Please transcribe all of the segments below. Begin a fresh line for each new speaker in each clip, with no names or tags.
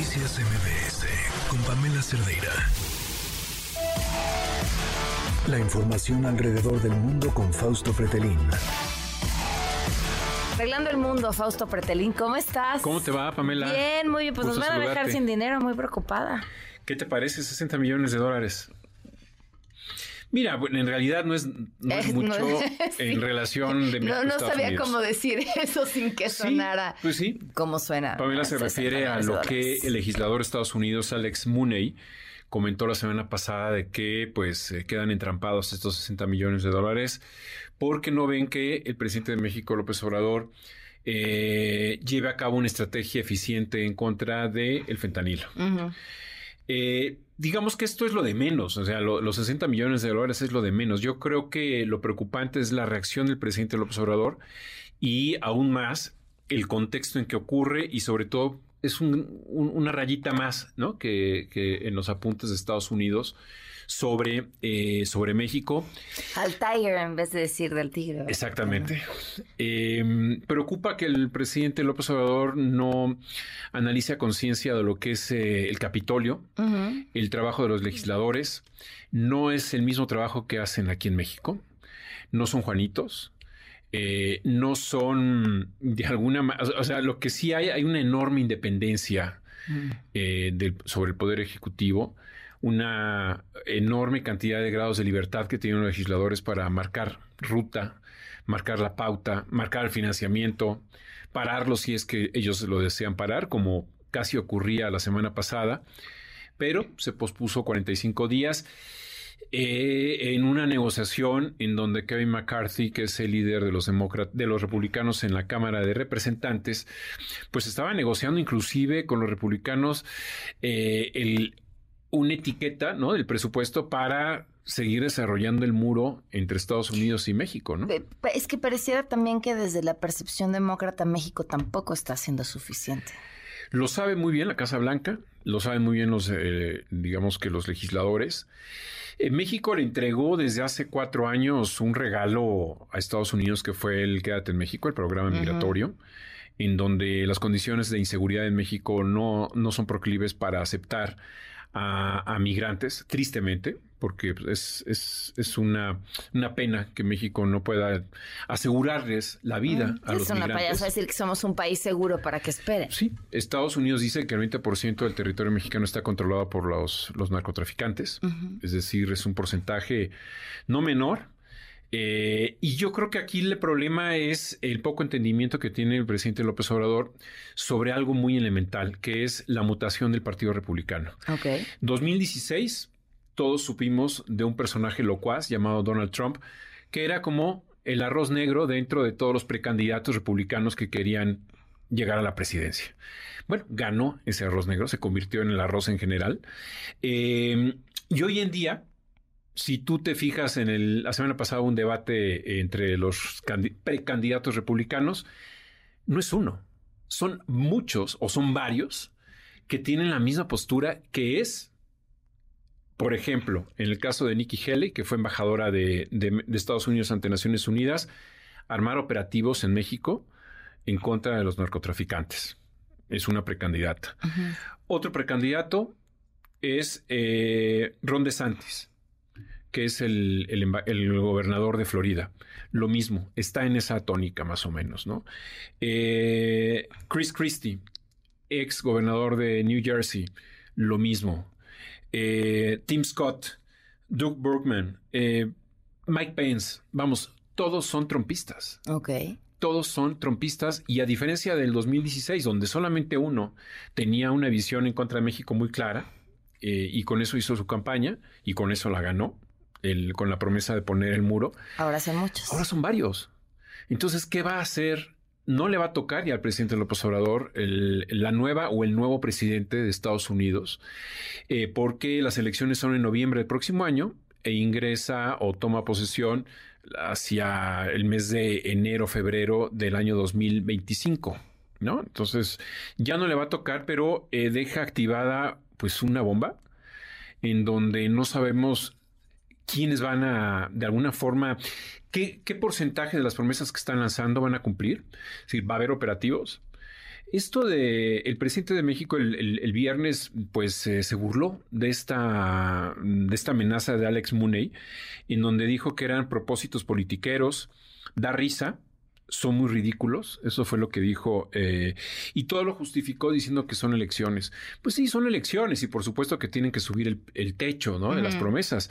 Noticias MBS con Pamela Cerdeira. La información alrededor del mundo con Fausto Pretelín.
Arreglando el mundo, Fausto Pretelín, ¿cómo estás?
¿Cómo te va, Pamela?
Bien, muy bien. Pues
Gusto
nos van a dejar
saludarte.
sin dinero, muy preocupada.
¿Qué te parece 60 millones de dólares? Mira, bueno, en realidad no es, no es
no-
mucho
sí.
en relación de México
No, no sabía
Unidos.
cómo decir eso sin que
Sí,
sonara.
pues sí.
¿Cómo suena?
Pamela se
60
refiere a
de
lo que el legislador de Estados Unidos, Alex Mooney, comentó la semana pasada de que pues eh, quedan entrampados estos 60 millones de dólares porque no ven que el presidente de México, López Obrador, eh, lleve a cabo una estrategia eficiente en contra del fentanilo.
Ujú.
Eh, digamos que esto es lo de menos, o sea, lo- los 60 millones de dólares es lo de menos. Yo creo que lo preocupante es la reacción del presidente López Obrador y aún más el contexto en que ocurre y sobre todo es un- un- una rayita más, ¿no? Que en los apuntes de Estados Unidos sobre, eh, sobre México.
Al tiger en vez de decir del tigre.
Exactamente. Eh, preocupa que el presidente López Obrador no analice a conciencia de lo que es eh, el Capitolio, el trabajo de los legisladores. No es el mismo trabajo que hacen aquí en México. No son Juanitos. eh, no son de alguna manera, o sea, lo que sí hay, hay una enorme independencia
Mm.
eh, del- sobre el Poder Ejecutivo, una enorme cantidad de grados de libertad que tienen los legisladores para marcar ruta, marcar la pauta, marcar el financiamiento, pararlo si es que ellos lo desean parar, como casi ocurría la semana pasada, pero se pospuso 45 días. eh, en una negociación en donde Kevin McCarthy, que es el líder de los de los republicanos en la Cámara de Representantes, pues estaba negociando inclusive con los republicanos eh, el, una etiqueta ¿no? del presupuesto para seguir desarrollando el muro entre Estados Unidos y México, ¿no?
Es que pareciera también que desde la percepción demócrata México tampoco está siendo suficiente.
Lo sabe muy bien la Casa Blanca, lo saben muy bien los, eh, digamos que los legisladores. Eh, México le entregó desde hace cuatro años un regalo a Estados Unidos que fue el Quédate en México, el programa migratorio, en donde las condiciones de inseguridad en México no, no son proclives para aceptar a, a migrantes, tristemente, porque es, es, es una, una pena que México no pueda asegurarles la vida a los
Mm, es una
migrantes.
payasa decir que somos un país seguro para que esperen.
Sí, Estados Unidos dice que el 20% del territorio mexicano está controlado por los, los narcotraficantes, es decir, es un porcentaje no menor. Eh, y yo creo que aquí el problema es el poco entendimiento que tiene el presidente López Obrador sobre algo muy elemental, que es la mutación del Partido Republicano.
Ok.
2016, todos supimos de un personaje locuaz llamado Donald Trump, que era como el arroz negro dentro de todos los precandidatos republicanos que querían llegar a la presidencia. Bueno, ganó ese arroz negro, se convirtió en el arroz en general. Eh, y hoy en día, si tú te fijas en el, la semana pasada un debate entre los candi- precandidatos republicanos, no es uno, son muchos o son varios que tienen la misma postura que es por ejemplo, en el caso de Nikki Haley, que fue embajadora de, de- de Estados Unidos ante Naciones Unidas, armar operativos en México en contra de los narcotraficantes. Es una precandidata. Otro precandidato es eh, Ron DeSantis, que es el, el gobernador de Florida. Lo mismo, está en esa tónica más o menos, ¿no? Eh, Chris Christie, ex gobernador de New Jersey, lo mismo. Eh, Tim Scott, Doug Burkman, eh, Mike Pence, vamos, todos son trompistas
Ok.
todos son trompistas y a diferencia del 2016, donde solamente uno tenía una visión en contra de México muy clara eh, y con eso hizo su campaña y con eso la ganó, el- con la promesa de poner el muro,
Ahora son muchos.
ahora son varios. Entonces, ¿qué va a hacer? No le va a tocar ya al presidente López Obrador el- la nueva o el nuevo presidente de Estados Unidos, eh, porque las elecciones son en noviembre del próximo año e ingresa o toma posesión hacia el mes de enero, febrero del año 2025, ¿no? Entonces, ya no le va a tocar, pero eh, deja activada pues una bomba en donde no sabemos quiénes van a, de alguna forma, qué, porcentaje de las promesas que están lanzando van a cumplir. Decir, va a haber operativos. Esto de el presidente de México el, viernes, pues eh, se burló de esta, de esta amenaza de Alex Muney, en donde dijo que eran propósitos politiqueros, da risa, son muy ridículos, eso fue lo que dijo, eh, y todo lo justificó diciendo que son elecciones. Pues sí, son elecciones y por supuesto que tienen que subir el, techo ¿no? de las promesas,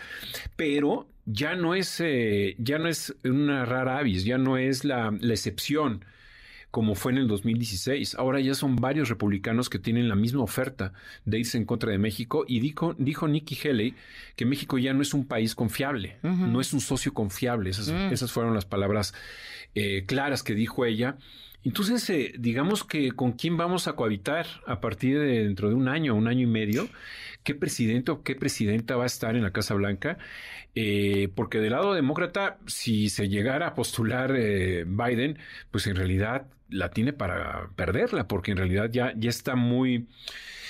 pero ya no es, eh, ya no es una rara avis, ya no es la, la excepción como fue en el 2016. Ahora ya son varios republicanos que tienen la misma oferta de irse en contra de México y dijo, dijo Nikki Haley que México ya no es un país confiable, no es un socio confiable. Esas, mm. esas fueron las palabras eh, claras que dijo ella. Entonces, eh, digamos que con quién vamos a cohabitar a partir de dentro de un año, un año y medio, qué presidente o qué presidenta va a estar en la Casa Blanca, eh, porque del lado demócrata, si se llegara a postular Biden, pues en realidad la tiene para perderla, porque en realidad ya, ya está muy...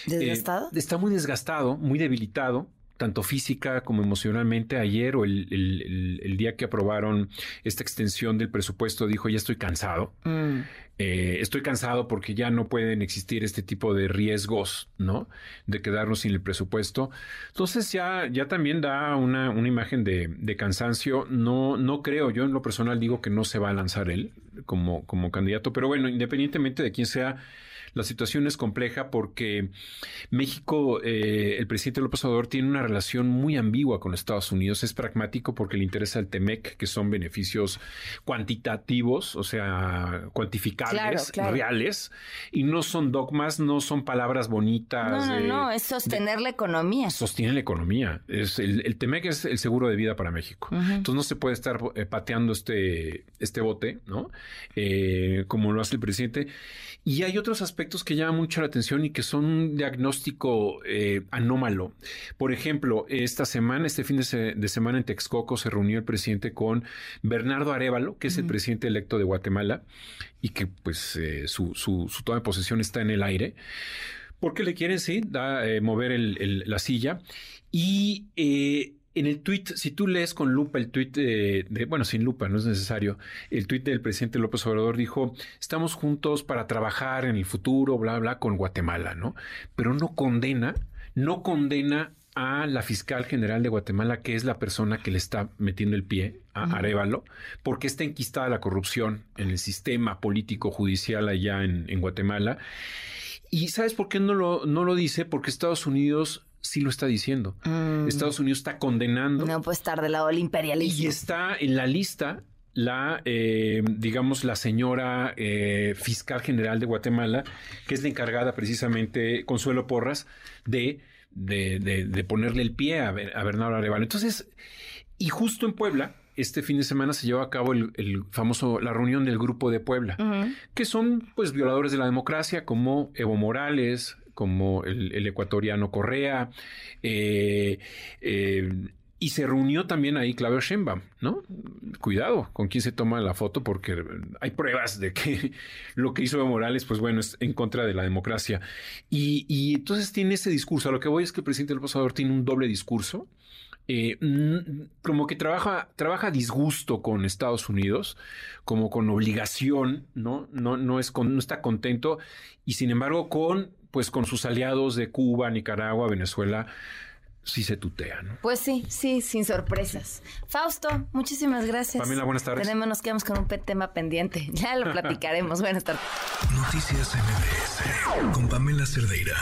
¿Desgastado?
está muy desgastado, muy debilitado tanto física como emocionalmente. Ayer o el, día que aprobaron esta extensión del presupuesto dijo, ya estoy cansado. Mm. Eh, estoy cansado porque ya no pueden existir este tipo de riesgos, ¿no? De quedarnos sin el presupuesto. Entonces ya, ya también da una, una imagen de, de, cansancio. No, no creo, yo en lo personal digo que no se va a lanzar él como, como candidato, pero bueno, independientemente de quién sea, la situación es compleja porque México, eh, el presidente López Obrador tiene una relación muy ambigua con Estados Unidos. Es pragmático porque le interesa el TEMEC, que son beneficios cuantitativos, o sea, cuantificables, reales, y no son dogmas, no son palabras bonitas.
No, no, no, es sostener la economía.
Sostiene la economía. Es el, el, TEMEC es el seguro de vida para México. Entonces no se puede estar eh, pateando este, este bote, ¿no? Eh, como lo hace el presidente. Y hay otros aspectos que llaman mucho la atención y que son un diagnóstico eh, anómalo. Por ejemplo, esta semana, este fin de, semana en Texcoco se reunió el presidente con Bernardo Arevalo, que es el presidente electo de Guatemala y que pues eh, su, su, toma de posesión está en el aire. Porque le quieren, sí, da, eh, mover la silla. Y en el tweet, si tú lees con lupa el tweet de, bueno, sin lupa, no es necesario, el tweet del presidente López Obrador dijo, estamos juntos para trabajar en el futuro, bla, bla, con Guatemala, ¿no? Pero no condena, no condena a la fiscal general de Guatemala, que es la persona que le está metiendo el pie a Arevalo, porque está enquistada la corrupción en el sistema político judicial allá en, en Guatemala. ¿Y sabes por qué no lo, no lo dice? Porque Estados Unidos sí lo está diciendo. Mm. Estados Unidos está condenando.
No puede estar del lado del imperialismo.
Y está en la lista la, eh, digamos, la señora eh, fiscal general de Guatemala, que es la encargada precisamente, Consuelo Porras, de, de, de, ponerle el pie a, a Bernardo Arevalo. Entonces, y justo en Puebla, este fin de semana se llevó a cabo el, famoso, la reunión del Grupo de Puebla, que son pues violadores de la democracia como Evo Morales, como el, ecuatoriano Correa, eh, eh, y se reunió también ahí Claudio Sheinbaum, ¿no? Cuidado con quién se toma la foto porque hay pruebas de que lo que hizo Morales, pues bueno, es en contra de la democracia. Y, entonces tiene ese discurso. A lo que voy es que el presidente del Obrador tiene un doble discurso. Eh, como que trabaja, trabaja disgusto con Estados Unidos, como con obligación, ¿no? No, no, es no está contento y sin embargo con pues con sus aliados de Cuba, Nicaragua, Venezuela, sí se tutea, ¿no?
Pues sí, sí, sin sorpresas. Fausto, muchísimas gracias.
Pamela, buenas tardes.
Tenemos, nos quedamos con un tema pendiente. Ya lo platicaremos. buenas tardes.
Noticias MBS con Pamela Cerdeira.